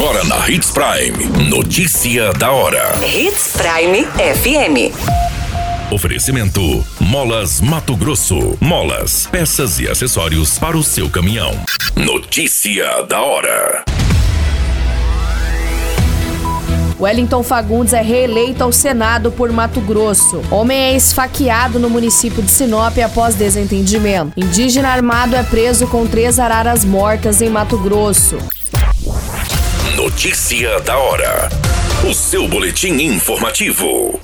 Agora na Hits Prime. Notícia da hora. Hits Prime FM. Oferecimento: Molas Mato Grosso. Molas, peças e acessórios para o seu caminhão. Notícia da hora. Wellington Fagundes é reeleito ao Senado por Mato Grosso. Homem é esfaqueado no município de Sinop após desentendimento. Indígena armado é preso com três araras mortas em Mato Grosso. Notícia da hora. O seu boletim informativo.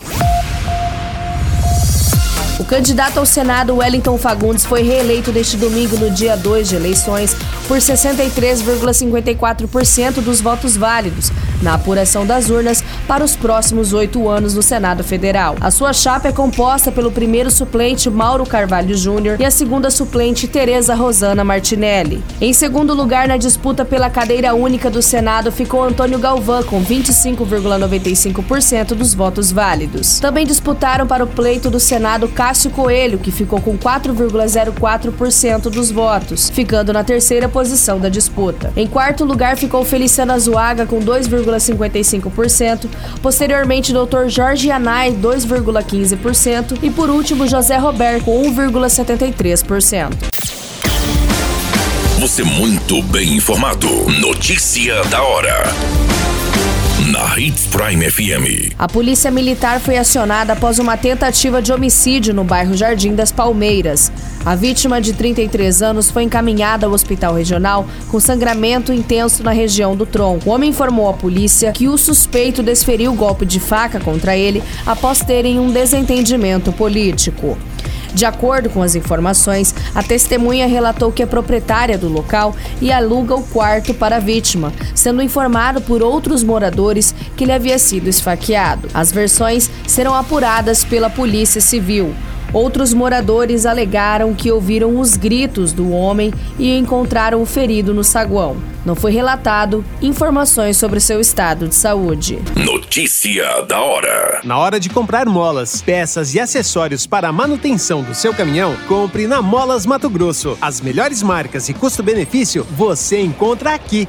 O candidato ao Senado, Wellington Fagundes, foi reeleito neste domingo, no dia 2 de eleições, por 63,54% dos votos válidos, na apuração das urnas para os próximos oito anos no Senado Federal. A sua chapa é composta pelo primeiro suplente Mauro Carvalho Júnior e a segunda suplente Tereza Rosana Martinelli. Em segundo lugar, na disputa pela cadeira única do Senado, ficou Antônio Galvão, com 25,95% dos votos válidos. Também disputaram para o pleito do Senado Cássio Coelho, que ficou com 4,04% dos votos, ficando na terceira posição da disputa. Em quarto lugar ficou Feliciana Azuaga com 2,55%, posteriormente Dr. Jorge Anai 2,15% e por último José Roberto com 1,73%. Você muito bem informado. Notícia da hora na Hits Prime FM. A polícia militar foi acionada após uma tentativa de homicídio no bairro Jardim das Palmeiras. A vítima de 33 anos foi encaminhada ao hospital regional com sangramento intenso na região do tronco. O homem informou à polícia que o suspeito desferiu golpe de faca contra ele após terem um desentendimento político. De acordo com as informações, a testemunha relatou que é proprietária do local e aluga o quarto para a vítima, sendo informado por outros moradores que ele havia sido esfaqueado. As versões serão apuradas pela Polícia Civil. Outros moradores alegaram que ouviram os gritos do homem e encontraram o ferido no saguão. Não foi relatado informações sobre seu estado de saúde. Notícia da hora. Na hora de comprar molas, peças e acessórios para a manutenção do seu caminhão, compre na Molas Mato Grosso. As melhores marcas e custo-benefício você encontra aqui.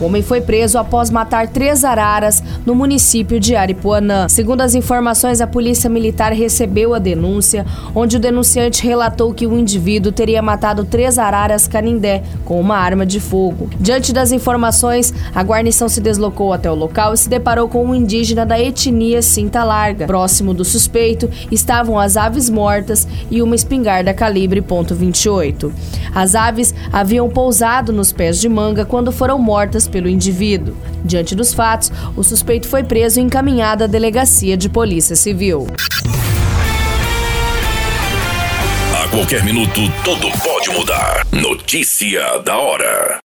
O homem foi preso após matar três araras no município de Aripuanã. Segundo as informações, a polícia militar recebeu a denúncia, onde o denunciante relatou que o indivíduo teria matado três araras canindé com uma arma de fogo. Diante das informações, a guarnição se deslocou até o local e se deparou com um indígena da etnia Cinta Larga. Próximo do suspeito estavam as aves mortas e uma espingarda calibre .28. As aves haviam pousado nos pés de manga quando foram mortas pelo indivíduo. Diante dos fatos, o suspeito foi preso e encaminhado à delegacia de polícia civil. A qualquer minuto, tudo pode mudar. Notícia da hora.